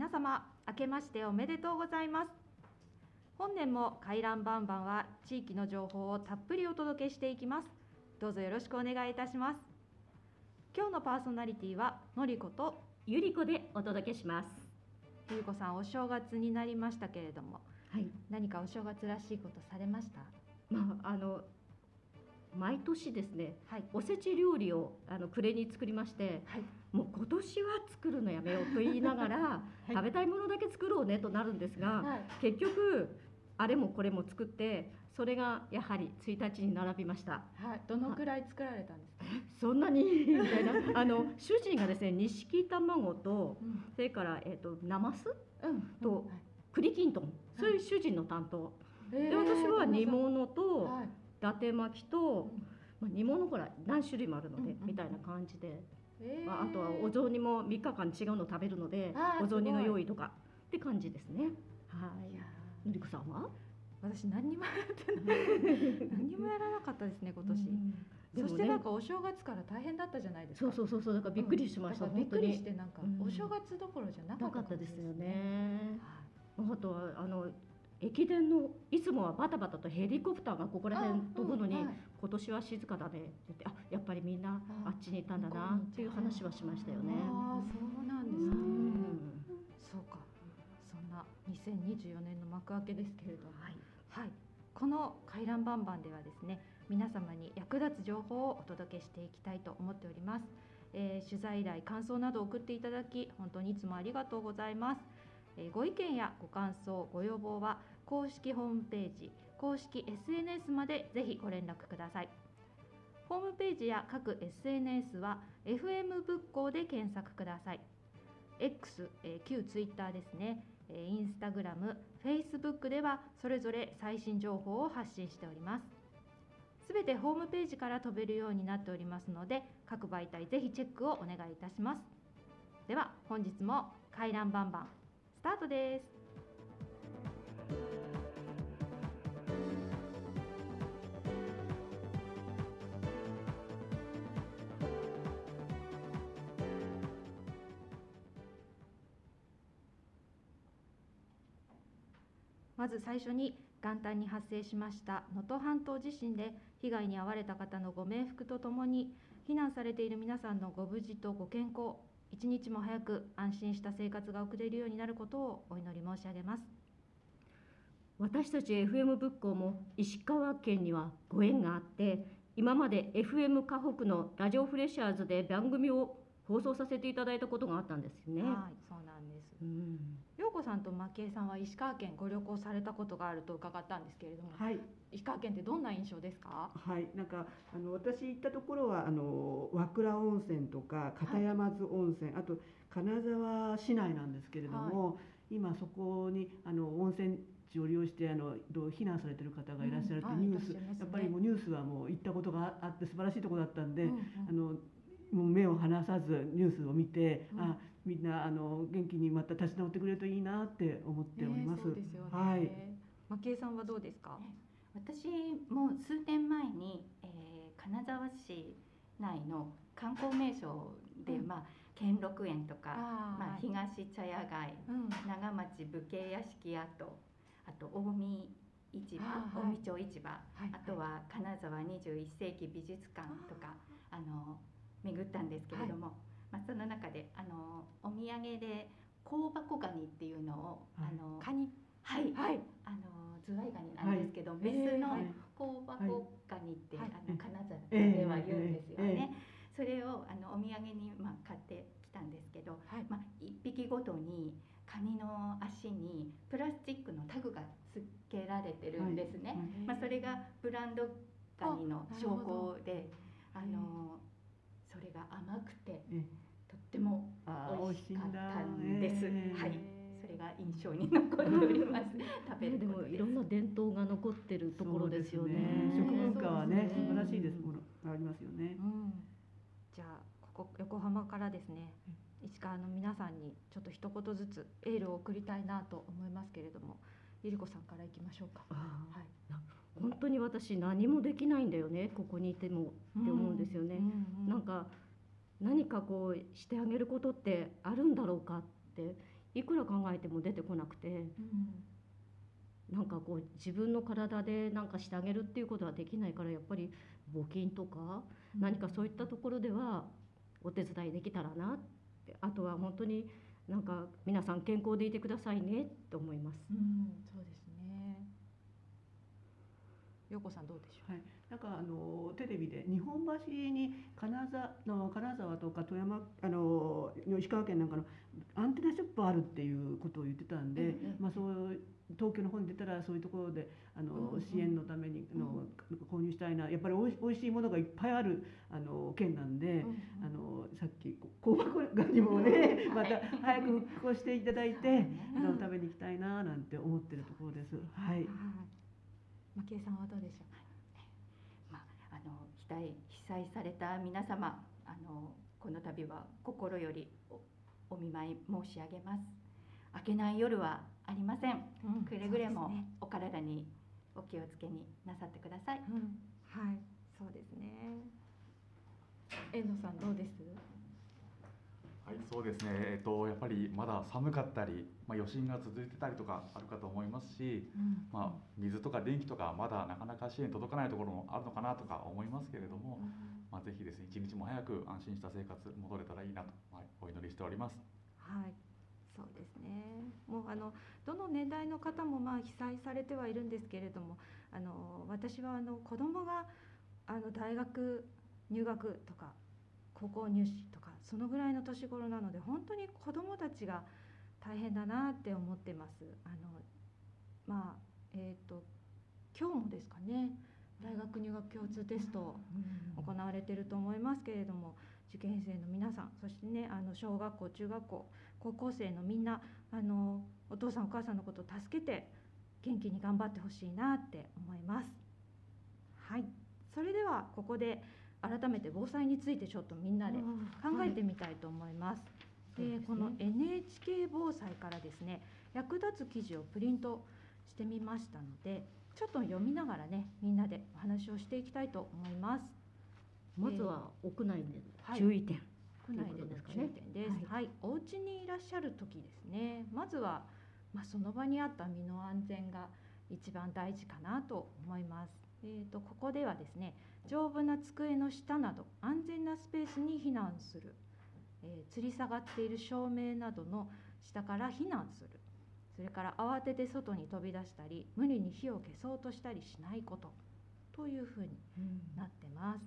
皆様明けましておめでとうございます。本年も回覧バンバンは地域の情報をたっぷりお届けしていきます。どうぞよろしくお願いいたします。今日のパーソナリティはのりことゆりこでお届けします。ゆりこさんお正月になりましたけれどもはい。何かお正月らしいことされました？まああの毎年ですねはい。おせち料理をあの暮れに作りましてはい。もう今年は作るのやめようと言いながら、い。食べたいものだけ作ろうねとなるんですが、はい。結局あれもこれも作ってそれがやはり1日に並びました。はい。どのくらい作られたんですか、そんなに？みたいな。あの主人がですね錦卵とうん。それから、えっとなますうん。と栗きんとん。そういう主人の担当、でで私は煮物とはい伊達巻きと、まあ、煮物ほら何種類もあるので、うんうんうん。みたいな感じで、えー。まあ、あとはお雑煮も3日間違うの食べるのでお雑煮の用意とかって感じですね。はい。のりこさんは？私何にもやってない。何にもやらなかったですね今年、うんでそしてなんかお正月から大変だったじゃないですか。そうそうそうそうだからびっくりしました、だからびっくりしてなんかうん。お正月どころじゃなかなったかったですよね。はあとはあの駅伝のいつもはバタバタとヘリコプターがここら辺飛ぶのに、あうんはい。今年は静かだねって言ってあやっぱりみんなああっちに行ったんだなっていう話はしましたよね。ああそうなんですね、うん。そうか。そんな2024年の幕開けですけれども。はい。はい。この回覧バンバンではですね皆様に役立つ情報をお届けしていきたいと思っております、えー取材依頼感想などを送っていただき本当にいつもありがとうございます、えご意見やご感想ご要望は公式ホームページ公式 SNS までぜひご連絡くださいホームページや各 SNS は FM 仏教で検索ください X、え旧 Twitter ですねえーインスタグラム、フェイスブックではそれぞれ最新情報を発信しております。すべてホームページから飛べるようになっておりますので、各媒体ぜひチェックをお願いいたします。では本日も回覧バンバンスタートです。まず最初に元旦に発生しました能登半島地震で被害に遭われた方のご冥福とともに避難されている皆さんのご無事とご健康一日も早く安心した生活が送れるようになることをお祈り申し上げます。私たち FM 仏教も石川県にはご縁があって今まで FM 河北のラジオフレッシャーズで番組を放送させていただいたことがあったんですよね。はいそうなんです。うん陽子さんと蒔絵さんは石川県ご旅行されたことがあると伺ったんですけれども、はい、石川県ってどんな印象ですか？はい、なんかあの私行ったところはあの和倉温泉とか片山津温泉、あと金沢市内なんですけれども、今そこにあの温泉地を利用してあのどう避難されてる方がいらっしゃるってうんはい。ニュース、いらっしゃいますね。やっぱりもうニュースはもう行ったことがあって素晴らしいところだったんで、うんうん。あのもう目を離さずニュースを見て、うん。あみんなあの元気にまた立ち直ってくれるといいなって思っております。ねそうですよね、はい。蒔絵さんはどうですか？私も数年前に、えー金沢市内の観光名所で、うん。まあ、兼六園とかあまあ、東茶屋街うん。長町武家屋敷跡あと近江市場、近江町市場、はいあとは金沢21世紀美術館とかあの巡ったんですけれども、まあ、その中であのお土産で香箱ガニっていうのを、はい。あのカニはい、はい。あのズワイガニなんですけど、い。メスのはい。香箱ガニって、はい。あの金沢ええでは言うんですよええ。ね。それをあのお土産にまあ買ってきたんですけど、はい。まあ一匹ごとにカニの足にプラスチックのタグが付けられてるんですね。はい。まあそれがブランドガニの証拠で、ああのそれが甘くてえとってもあー美味しかったんです。ええはい、それが印象に残っております。食べるでもいろんな伝統が残ってるところですよね。そうです食文化はねね素晴らしいですものがありますよね。うん、じゃあここ横浜からですね石川の皆さんにちょっと一言ずつエールを送りたいなと思いますけれどもゆり子さんからいきましょうか。あはい、ー本当に私何もできないんだよねここにいてもって思うんですよね。なんか何かこうしてあげることってあるんだろうかっていくら考えても出てこなくてうんなんかこう自分の体でなんかしてあげるっていうことはできないからやっぱり募金とか何かそういったところではお手伝いできたらなってあとは本当になんか皆さん健康でいてくださいねと思います。うん、そうですね。陽子さんどうでしょはい、なんかあのテレビで日本橋に金沢の金沢とか富山あの石川県なんかのアンテナショップあるっていうことを言ってたんで、うんうんまあそう東京の方に出たらそういうところであの、うんうん支援のためにあの、購入したいなやっぱりおいおいしいものがいっぱいあるあの県なんで。う。あのさっき香箱ガニもねまた早く復興していただいて、あの食べに行きたいななんて思ってるところです。はい。えさんはどうでしょまあ、あの被災被災された皆様あのこの度は心よりおお見舞い申し上げます明けない夜はありませんう。うんくれぐれもお体にお気をつけになさってくださいうん、はい、そうですね。遠藤さんどうです？はい、そうですね、えっと、やっぱりまだ寒かったり、まあ、余震が続いてたりとかあるかと思いますし、うんまあ、水とか電気とかまだなかなか支援届かないところもあるのかなとか思いますけれども、まあ、ぜひですね一日も早く安心した生活戻れたらいいなと、はい、お祈りしております。はい、そうですね。もうあのどの年代の方もまあ被災されてはいるんですけれども、あの私はあの子供があの大学入学とか高校入試とかそのぐらいの年頃なので本当に子供たちが大変だなって思ってます。あのまあえっ、と今日もですかね。大学入学共通テスト行われていると思いますけれども受験生の皆さんそしてねあの小学校中学校高校生のみんなあのお父さんお母さんのことを助けて元気に頑張ってほしいなって思いますはいそれではここで改めて防災についてちょっとみんなで考えてみたいと思います。そうですねでこの NHK 防災からですね役立つ記事をプリントしてみましたのでちょっと読みながらねみんなでお話をしていきたいと思います。まずは屋内ではい注意点。国内での注意点です。ははい、お家にいらっしゃる時ですね。まずはまあその場にあった身の安全が一番大事かなと思います。えっ、とここではですね、丈夫な机の下など安全なスペースに避難する、えー吊り下がっている照明などの下から避難する。それから慌てて外に飛び出したり、無理に火を消そうとしたりしないことというふうになってます。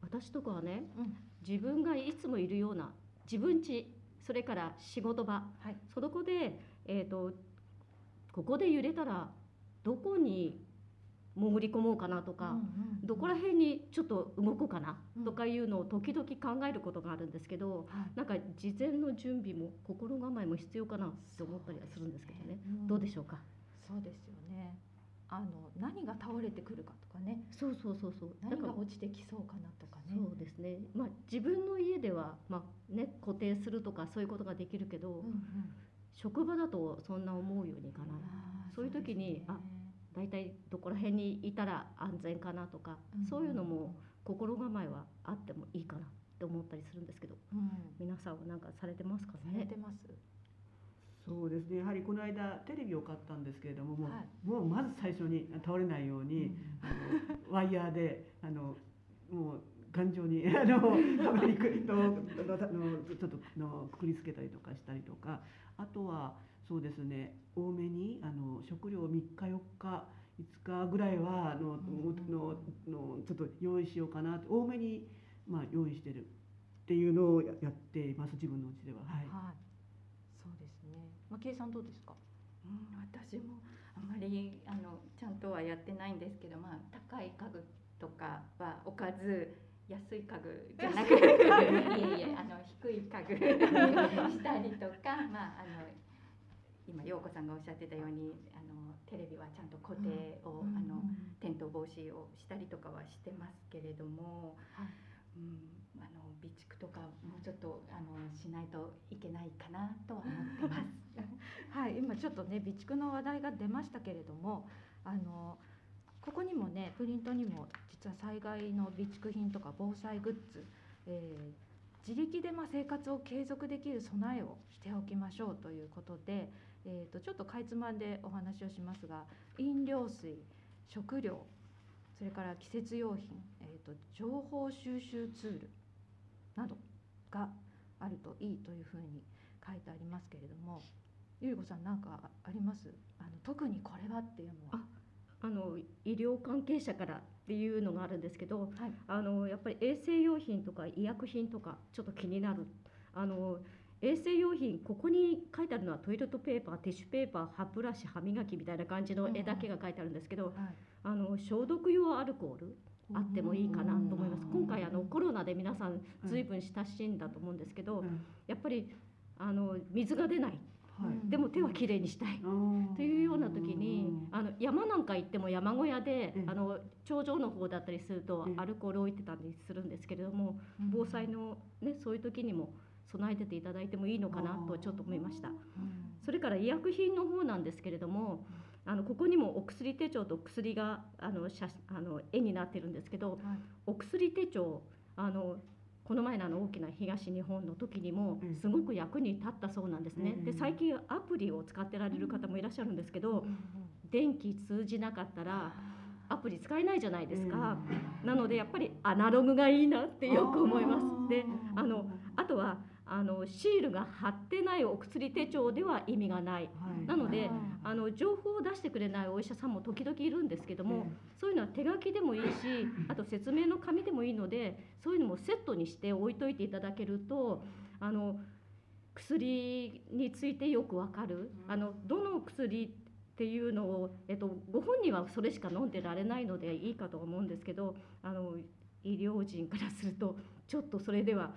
私とかはねうん、自分がいつもいるような自分家それから仕事場はい。そこで、えー、とここで揺れたらどこに潜り込もうかなとか、うんうんどこら辺にちょっと動こうかなうん。とかいうのを時々考えることがあるんですけど、はい。なんか事前の準備も心構えも必要かなって思ったりはするんですけどね。うん。どうでしょうか？そうですよね。あの何が倒れてくるかとかね、そうそうそうそう。何が落ちてきそうかなとかね。そうですね、まあ、自分の家では、まあね、固定するとかそういうことができるけど、うんうん。職場だとそんな思うようにいかない。そういう時にね大体どこら辺にいたら安全かなとか、うん。そういうのも心構えはあってもいいかなって思ったりするんですけどうん、皆さんは何かされてますかされねてます？そうですね。やはりこの間テレビを買ったんですけれども、もう,、はい。もうまず最初に倒れないように、あのワイヤーであのもう頑丈に あのはまりくのののちょっとのくくりつけたりとかしたりとか、あとはそうですね。多めにあの食料3日4日5日ぐらいはあの、うんののちょっと用意しようかなと多めにまあ用意してるっていうのをややっています自分の家では。はい。はい。そうですね。まあ、計算どうですか？うん、私もあんまりあのちゃんとはやってないんですけど、まあ、高い家具とかは置かず安い家具じゃなく いえいえあの低い家具に したりとか、まあ、あの今陽子さんがおっしゃってたようにあのテレビはちゃんと固定を、あの転倒防止をしたりとかはしてますけれども、はい。うん、あの備蓄とかもうちょっとあのしないといけないかなとは思ってます。はい、今ちょっとね備蓄の話題が出ましたけれども、あのここにもねプリントにも実は災害の備蓄品とか防災グッズ、えー自力でまあ生活を継続できる備えをしておきましょうということで、えー、とちょっとかいつまんでお話をしますが飲料水食料それから季節用品、えー、と情報収集ツールなどがあるといいというふうに書いてありますけれどもゆり子さん何かあります？あの特にこれはっていうのは。あの医療関係者からっていうのがあるんですけど、はい。あのやっぱり衛生用品とか医薬品とかちょっと気になる。あの衛生用品ここに書いてあるのはトイレットペーパーティッシュペーパー歯ブラシ歯磨きみたいな感じの絵だけが書いてあるんですけど、はい。あの消毒用アルコールあってもいいかなと思います。今回あのコロナで皆さんずいぶん親しんだと思うんですけど、うん。やっぱりあの水が出ない。はい。でも手はきれいにしたい。というような時にあの山なんか行っても山小屋でええ。あの頂上の方だったりするとええ。アルコール置いてたりするんですけれども防災の、ね、そういう時にも備えてていただいてもいいのかなとちょっと思いました。それから医薬品の方なんですけれどもあのここにもお薬手帳と薬があの写あの絵になってるんですけどはい。お薬手帳あのこの前のあの大きな東日本の時にもうん。すごく役に立ったそうなんですね。うんで最近アプリを使ってられる方もいらっしゃるんですけど電気通じなかったらアプリ使えないじゃないですか。なのでやっぱりアナログがいいなってよく思います。であのあとはあのシールが貼ってないお薬手帳では意味がない。はい。なのでああの情報を出してくれないお医者さんも時々いるんですけども、そういうのは手書きでもいいし あと説明の紙でもいいのでそういうのもセットにして置いといていただけるとあの薬についてよくわかる。あのどの薬っていうのを、えっと、ご本人はそれしか飲んでられないのでいいかと思うんですけどあの医療人からするとちょっとそれでは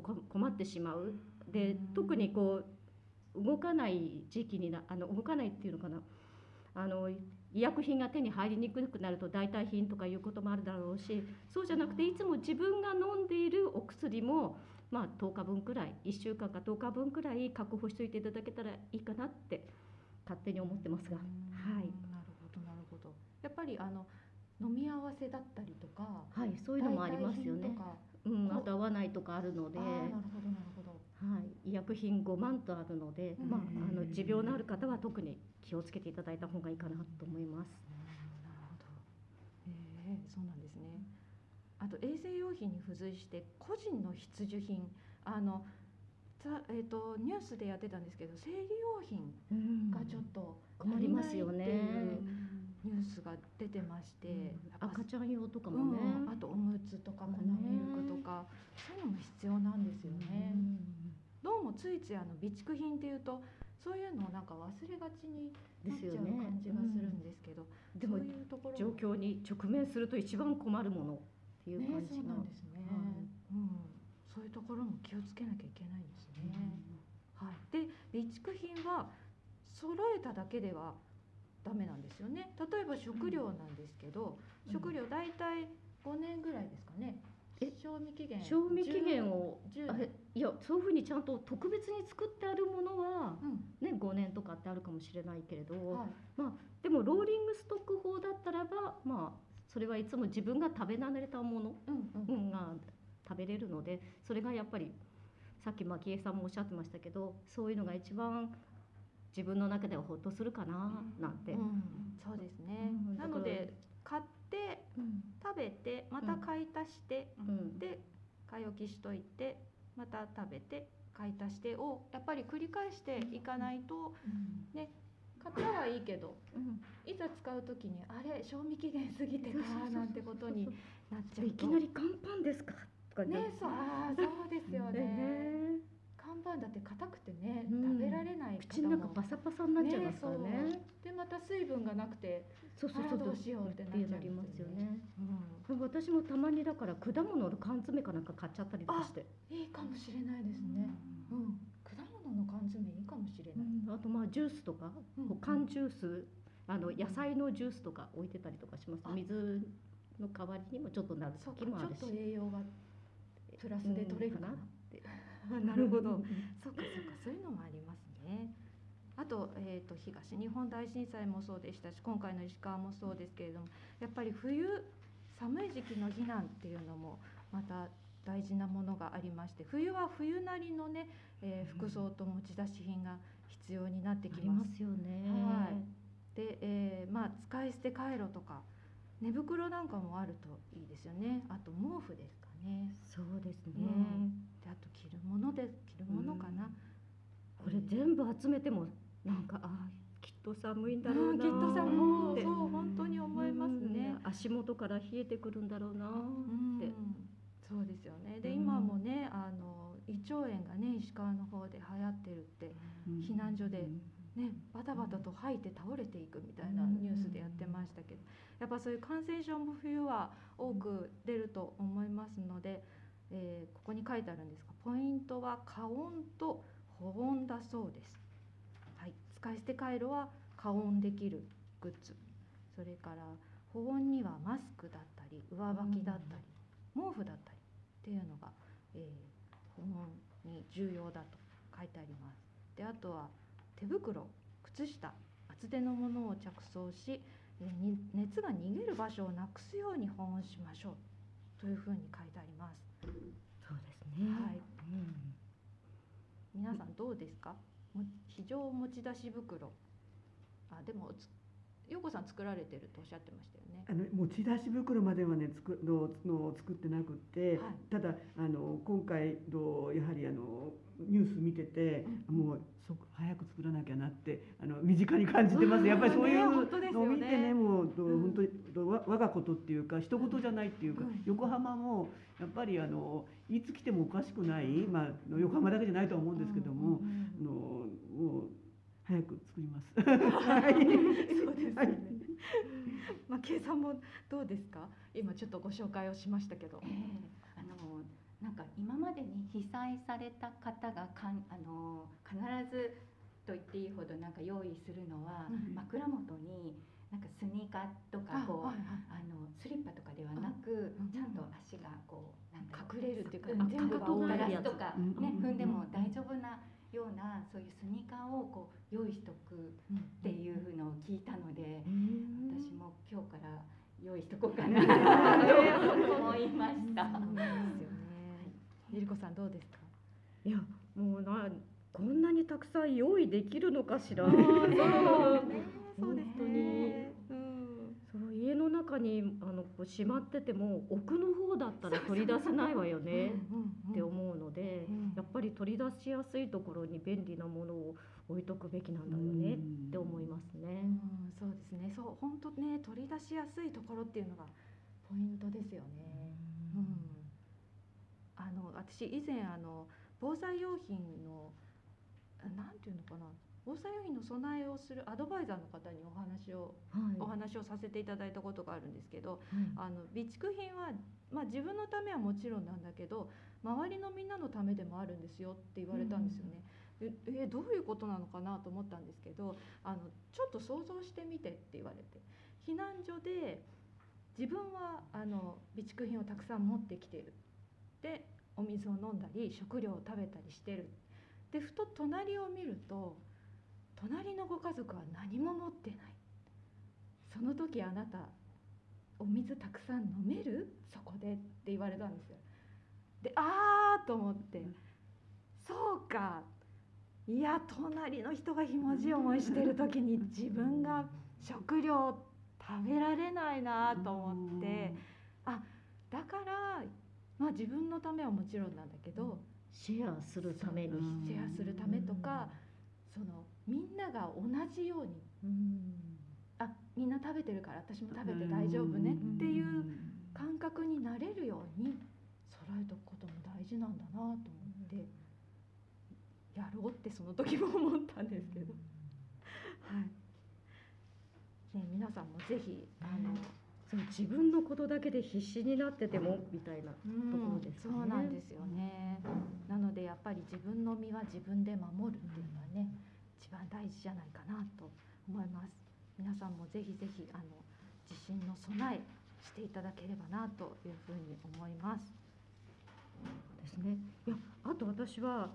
困ってしまう。で特にこう動かない時期になあの動かないっていうのかな。あの医薬品が手に入りにくくなると代替品とかいうこともあるだろうしそうじゃなくていつも自分が飲んでいるお薬も、まあ、10日分くらい1週間か10日分くらい確保しておいていただけたらいいかなって勝手に思ってますが、はい、なるほどなるほど。やっぱりあの飲み合わせだったりとかはい、そういうのもありますよね。代替品と。かうん、あと合わないとかあるので、なるほどなるほど。い、医薬品5万とあるので、うん。まあ、あの持病のある方は特に気をつけていただいた方がいいかなと思います。なるほど。ええそうなんですね。あと衛生用品に付随して個人の必需品。あのさえっ、とニュースでやってたんですけど生理用品うん。がちょっと困りますよね。ニュースが出てまして、うん。赤ちゃん用とかうもね、ん、あとおむつとか粉ミルクとか、そういうのも必要なんですよね。どうもついついあの備蓄品っていうとそういうのをなんか忘れがちになっちゃう感じがするんですけど、うん。でもそういうところも状況に直面すると一番困るものっていうね感じが、そうなんですね、うん、そういうところも気をつけなきゃいけないんですね。はい、で備蓄品は揃えただけではダメなんですよね。例えば食料なんですけど、うん食料大体5年ぐらいですかね。え賞味期限。賞味期限を10あれいやそういうふうにちゃんと特別に作ってあるものは、うん、ね、5年とかってあるかもしれないけれど、はい。まあ、でもローリングストック法だったらば、まあ、それはいつも自分が食べ慣れたものうんうん。が食べれるのでそれがやっぱりさっき蒔絵さんもおっしゃってましたけどそういうのが一番自分の中ではほっとするかななんて。うん、そうですね。うん。なので買ってうん。食べてまた買い足して、うん。で買い置きしといてまた食べて買い足してをやっぱり繰り返していかないとね買ったはいいけどうん。いざ使う時にあれ賞味期限過ぎてたなんてことになっちゃうと。いきなり乾パンですか？とかねそうあーそうですよね。ね看板だって硬くてね、うん。食べられない口の中パサパサになっちゃいますからね。ねでまた水分がなくて、そうそうそう。どうしようってなっちゃいますよね。うん私もたまにだから果物の缶詰かなんか買っちゃったりとかして、いいかもしれないですね。うん、果物の缶詰いいかもしれない。うん。あとまあジュースとか、缶ジュースあの野菜のジュースとか置いてたりとかします。あ。水の代わりにもちょっとなる時もあるし。ちょっと栄養がプラスで取れるかな。うん なるほど。そうかそうかそういうのもありますね。あと,、えー、と東日本大震災もそうでしたし今回の石川もそうですけれどもやっぱり冬寒い時期の避難っていうのもまた大事なものがありまして冬は冬なりのね、えー服装と持ち出し品が必要になってきます。ますよね。はいで、えーまあ使い捨てカイロとか寝袋なんかもあるといいですよね。あと毛布ですかね。そうですね。うんであと着るもので着るものかな。これ全部集めてもなんかあーきっと寒いんだろうなうんきっとさもうってそう本当に思いますね。うん足元から冷えてくるんだろうなうんって。そうですよね。で、うん今もねあの胃腸炎がね石川の方で流行ってるって避難所でねバタバタと吐いて倒れていくみたいなニュースでやってましたけど、やっぱそういう感染症も冬は多く出ると思いますので、えーここに書いてあるんですがポイントは加温と保温だそうです。はい、使い捨てカイロは加温できるグッズそれから保温にはマスクだったり上履きだったり、毛布だったりっていうのが、えー保温に重要だと書いてあります。であとは手袋靴下厚手のものを着装し、えーに熱が逃げる場所をなくすように保温しましょうというふうに書いてあります。そうですね。はいうん皆さんどうですか？も非常持ち出し袋。あでもつ陽子さん作られてるとおっしゃってましたよね。あの持ち出し袋まではね作ののを作ってなくって、はい。ただあの今回のやはりあのニュース見てて、もうそ早く作らなきゃなってあの身近に感じてます。やっぱりそういうのを見てねもうどうん。本当にどわ我がことっていうか人事じゃないっていうか、うん。横浜もやっぱりあのいつ来てもおかしくない、まあ横浜だけじゃないとは思うんですけども、あのもう早く作ります。はいそうですよはいね。まあ計算もどうですか？今ちょっとご紹介をしましたけどえ。えあのなんか今までに被災された方がかんあの必ずと言っていいほどなんか用意するのは、うん枕元になんかスニーカーとかこう、はいはいあのスリッパとかではなく、うんちゃんと足がこうなんだろう隠れるっていうか全部が大ガラスとかうんね、うん踏んでも大丈夫なようなそういうスニーカーをこう用意しとくっていうのを聞いたので、私も今日から用意しとこうかなと思いました。そうですよね。ゆりこさんどうですか？いやもうなこんなにたくさん用意できるのかしら。そうそうそうですね。うん。中にあのこうしまってても奥の方だったら取り出せないわよねって思うので、うんやっぱり取り出しやすいところに便利なものを置いとくべきなんだよねって思いますね。うん、そうですね。そう本当ね取り出しやすいところっていうのがポイントですよね。うん。あの私以前あの防災用品のあなんていうのかな防災用品の備えをするアドバイザーの方にお話をはい。お話をさせていただいたことがあるんですけど、はい。あの備蓄品は、まあ、自分のためはもちろんなんだけど周りのみんなのためでもあるんですよって言われたんですよね。でえどういうことなのかなと思ったんですけどあのちょっと想像してみてって言われて避難所で自分はあの備蓄品をたくさん持ってきている。でお水を飲んだり食料を食べたりしてる。でふと隣を見ると隣のご家族は何も持ってない。その時あなたお水たくさん飲める？そこでって言われたんですよ。であーと思って。そうか。いや隣の人がひもじい思いしてる時に自分が食料食べられないなと思って。だからまあ自分のためはもちろんなんだけどシェアするために。うんシェアするためとかそのみんなが同じようにうん。あみんな食べてるから私も食べて大丈夫ねっていう感覚になれるように揃えとくことも大事なんだなと思ってやろうってその時も思ったんですけど、はい。ね、皆さんもぜひあの、そう自分のことだけで必死になっててもみたいな。うん。ところですね。そうなんですよね。なのでやっぱり自分の身は自分で守るっていうのはね、一番大事じゃないかなと思います。皆さんもぜひぜひあの地震の備えしていただければなというふうに思います。ですね。いやあと私は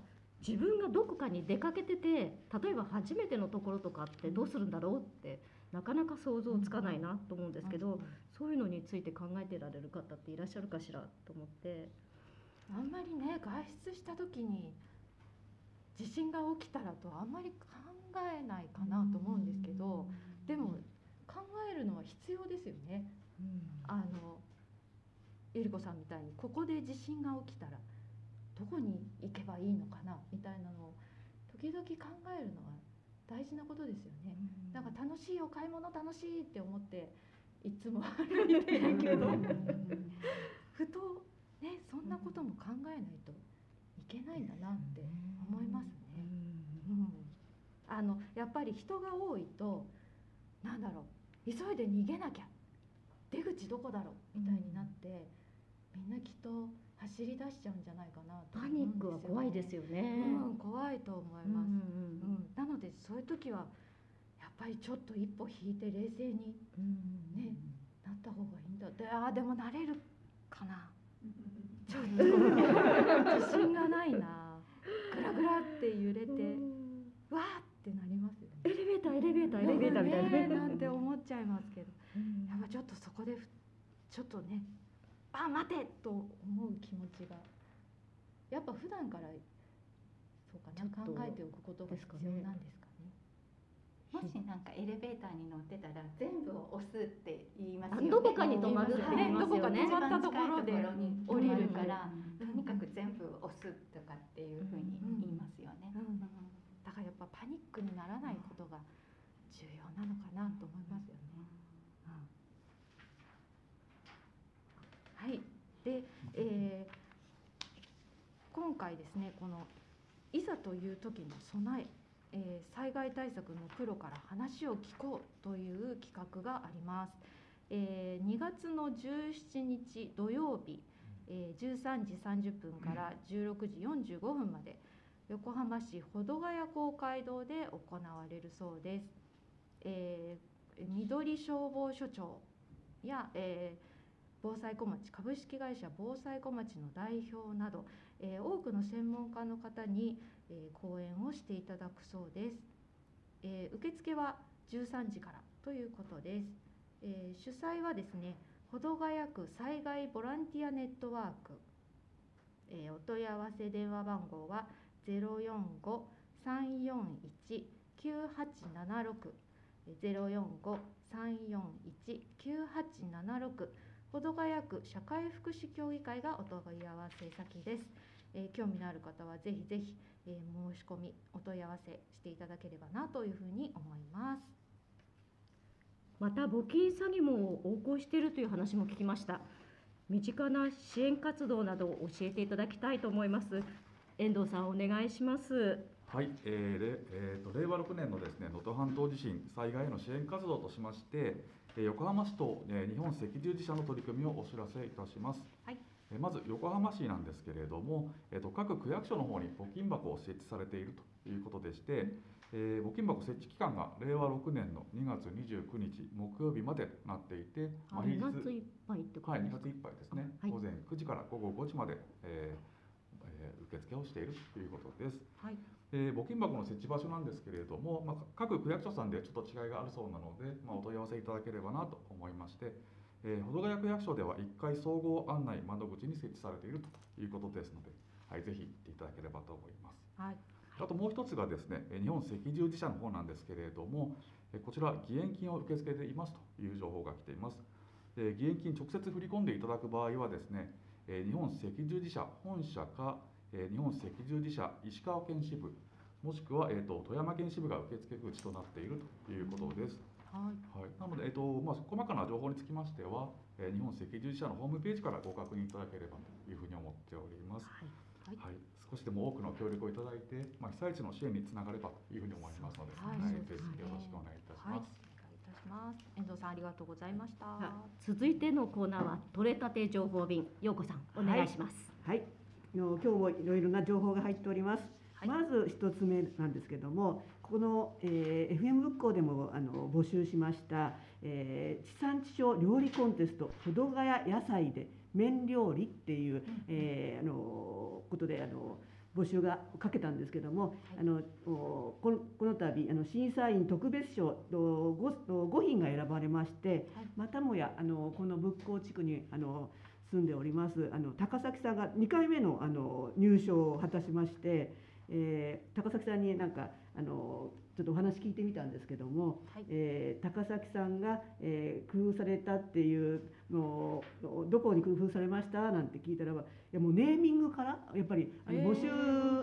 自分がどこかに出かけてて例えば初めてのところとかってどうするんだろうってなかなか想像つかないなと思うんですけど、そういうのについて考えてられる方っていらっしゃるかしらと思ってあんまりね外出した時に地震が起きたらとあんまり考えないかなと思うんですけど、でも考えるのは必要ですよね。あのゆり子さんみたいにここで地震が起きたらどこに行けばいいのかなみたいなのを時々考えるのは大事なことですよね。なんか楽しいお買い物楽しいって思っていつも歩いてるけどふとねそんなことも考えないといけないんだなって思いますね。うん、あのやっぱり人が多いとなんだろう急いで逃げなきゃ出口どこだろうみたいになって、みんなきっと走り出しちゃうんじゃないかなと思パニックは怖いですよね。うん、怖いと思います、うんなのでそういう時はやっぱりちょっと一歩引いて冷静にねなった方がいいんだ。ってああでもなれるかなちょっと自信がないな。グラグラって揺れてわーってなりますよね。エレベーターエレベーターエレベーターみたいな。ね。えなんて思っちゃいますけど。やっぱちょっとそこでふちょっとねあ待てと思う気持ちがやっぱ普段からそうかなちょっと考えておくことが必要なんですかね。もしなんかエレベーターに乗ってたら全部を押すって言いますよね。あどこかに止まるって言いますよね。ねどこか止まったところで一番近いところに降りる降りるから、うんとにかく全部押すとかっていうふうに言いますよね。うんだからやっぱパニックにならないことが重要なのかなと思いますよね。はい。で、えー今回ですねこのいざという時の備ええー災害対策のプロから話を聞こうという企画があります。えー2月の17日土曜日、えー13時30分から16時45分まで横浜市保土ヶ谷公会堂で行われるそうです。えー緑消防署長や、えー防災小町株式会社防災小町の代表など、えー多くの専門家の方に、えー講演をしていただくそうです。えー受付は13時からということです。えー主催はですね、保土ヶ谷区災害ボランティアネットワーク、えーお問い合わせ電話番号は045-341-9876 045-341-9876保土ヶ谷区社会福祉協議会がお問い合わせ先です。えー興味のある方はぜひぜひ、えー申し込みお問い合わせしていただければなというふうに思います。また募金詐欺も横行しているという話も聞きました身近な支援活動などを教えていただきたいと思います遠藤さんお願いしますはい、えーれえーと令和6年のですね能登半島地震災害への支援活動としまして、えー横浜市と、えー日本赤十字社の取り組みをお知らせいたします。はい。えーまず横浜市なんですけれども、えーと各区役所の方に募金箱を設置されているということでして、えー募金箱設置期間が令和6年の2月29日木曜日までとなっていて、まあ2平日月いっぱいってことはい、2ですか月いっぱいですね、はい。午前9時から午後5時まで、えーえー受付をしているということです。はいえー募金箱の設置場所なんですけれども、まあ、各区役所さんでちょっと違いがあるそうなので、まあ、お問い合わせいただければなと思いまして、えー保土ヶ谷区役所では1階総合案内窓口に設置されているということですので、はい、ぜひ行っていただければと思います。はいあともう一つがですね、えー日本赤十字社の方なんですけれども、えーこちら義援金を受け付けていますという情報が来ています。えー義援金直接振り込んでいただく場合はですね、えー日本赤十字社本社か、えー日本赤十字社石川県支部、もしくは、えー、と富山県支部が受付口となっているということです。はい。はい、なので、えーとまあ、細かな情報につきましては、えー日本赤十字社のホームページからご確認いただければというふうに思っております。はい。はい、少しでも多くの協力をいただいて、まあ、被災地の支援につながればというふうに思いますので、はい。ぜひよろしくお願いいたしはい、おます。願い。いたします。遠藤さんありがとうございました。続いてのコーナーは取れたて情報便陽子さんお願いします、はい、あの今日もいろいろな情報が入っております。はい。まず一つ目なんですけども、この、えー FM 仏教でもあの募集しました、えー地産地消料理コンテスト保土ヶ谷野菜で麺料理っていう、えーあのことであの募集がかけたんですけども、あのおこのこの度あの審査員特別賞と 5, 5品が選ばれまして、はい。またもやあのこの仏光地区にあの住んでおります。あの高崎さんが2回目のあの入賞を果たしまして、えー高崎さんになんかあのちょっとお話聞いてみたんですけども、はい。えー高崎さんが、えー工夫されたっていうのをどこに工夫されました？なんて聞いたらばいやもうネーミングからやっぱりあの募集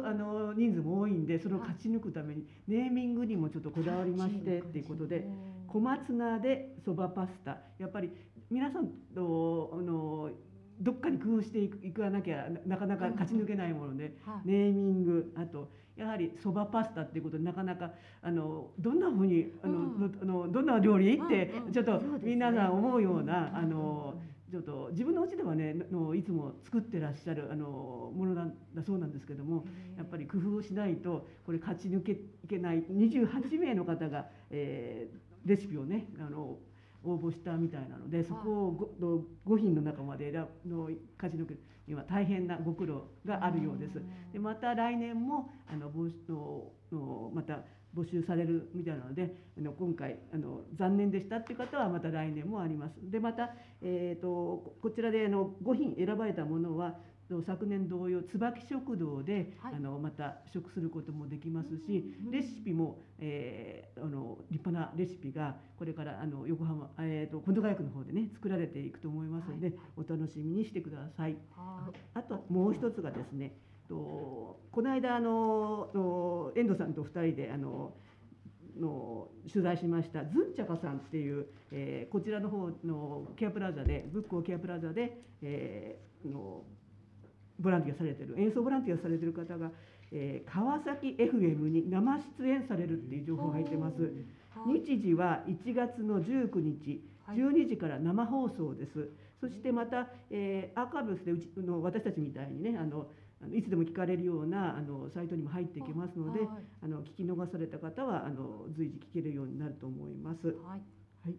あの人数も多いんでそれを勝ち抜くためにネーミングにもちょっとこだわりましてっていうことで小松菜でそばパスタ。やっぱり皆さんとあのどっかに工夫していくいかなきゃななかなか勝ち抜けないもので、はい。ネーミングあとやはりそばパスタっていうことでなかなかあのどんなふうにあの、あのどんな料理ってちょっと皆さん思うような、うんあのちょっと自分の家ではねのいつも作ってらっしゃるあのものなんだそうなんですけどもやっぱり工夫をしないとこれ勝ち抜けいけない。28名の方が、えーレシピをねあの応募したみたいなのでそこを 5, 品の中まで選ぶの勝ち抜くには大変なご苦労があるようです。でまた来年もあの募集ののまた募集されるみたいなのであの今回あの残念でしたっていう方はまた来年もあります。でまた、えー、とここちらであの5品選ばれたものはと昨年同様椿食堂で、はい。あのまた試食することもできますし、レシピも、えーあの立派なレシピがこれからあの横浜、えー、と本土学の方でね作られていくと思いますので、お楽しみにしてください。はい。あともう一つがですね、とこの間あのの遠藤さんと二人であのの取材しましたズンチャカさんっていう、えーこちらの方のケアプラザでブックオケアプラザで、えーのボランティアされてる。演奏ボランティアされてる方が、えー川崎 FM に生出演されるっていう情報が入ってます。はい。日時は1月の19日、はい。12時から生放送です。そしてまた、えーアーカイブスでうちの私たちみたいにねあのあのいつでも聞かれるようなあのサイトにも入っていけますのではい。あの聞き逃された方はあの随時聞けるようになると思います。はい。はい、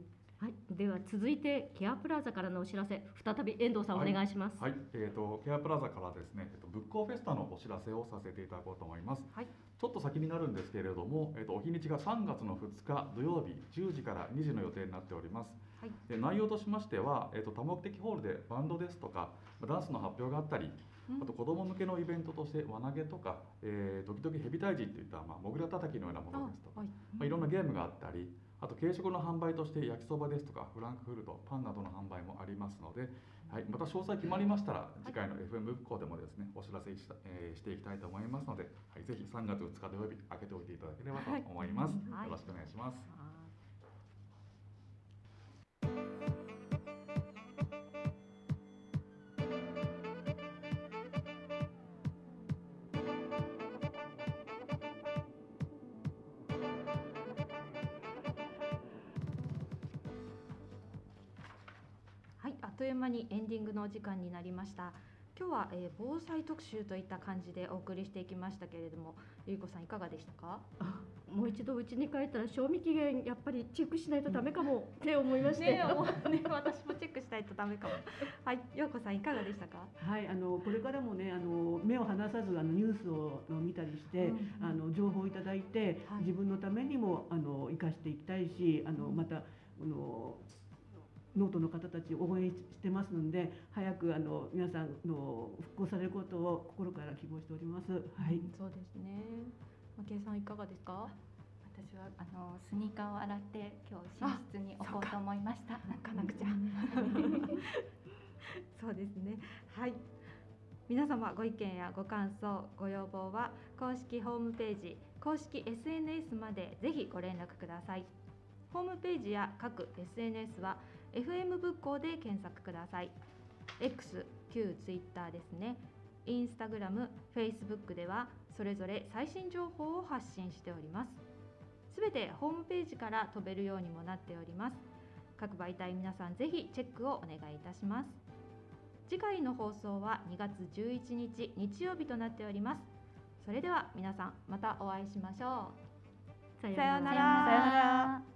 では続いてケアプラザからのお知らせ再び遠藤さんおはい願いします。はい、えー、とケアプラザからですね、えっとブックオフェスタのお知らせをさせていただこうと思います。はいちょっと先になるんですけれども、えっとお日にちが3月の2日土曜日10時から2時の予定になっております。はいで内容としましては、えっと多目的ホールでバンドですとかダンスの発表があったり、うんあと子ども向けのイベントとして輪投げとか、えー、ドキドキヘビ退治といった、まあ、モグラ叩きのようなものですとか、はいまあ、いろんなゲームがあったりあと軽食の販売として焼きそばですとかフランクフルトパンなどの販売もありますので、はい、また詳細決まりましたら次回の FM ブックコでもですねお知らせした、えーしていきたいと思いますので、はい、ぜひ3月2日土曜日開けておいていただければと思います、はい。よろしくお願いしますっという間にエンディングのお時間になりました。今日は、えー防災特集といった感じでお送りしていきましたけれども、ゆいこさんいかがでしたか？あもう一度家に帰ったら賞味期限やっぱりチェックしないとダメかもって思いまして、ね、ね、私もチェックしたいとダメかも。はい、ようこさんいかがでしたか？はい、あのこれからもねあの目を離さずあのニュースを見たりして、うんあの情報をいただいて、はい自分のためにもあの生かしていきたいしあのうんまたあのノートの方たちを応援してますので早くあの皆さんの復興されることを心から希望しております。はい、うんそうですね。まあ、けいさんいかがですか？私はあのスニーカーを洗って今日寝室に置こうと思いました。泣かなくちゃ。そうですね。はい。皆様ご意見やご感想、ご要望は公式ホームページ、公式 SNS までぜひご連絡ください。ホームページや各 SNS は FM 仏校で検索ください。X、旧 Twitter ですね。インスタグラム、フェイスブックではそれぞれ最新情報を発信しております。すべてホームページから飛べるようにもなっております。各媒体皆さんぜひチェックをお願いいたします次回の放送は2月11日日曜日となっておりますそれでは皆さんまたお会いしましょうさよさようならさようなら。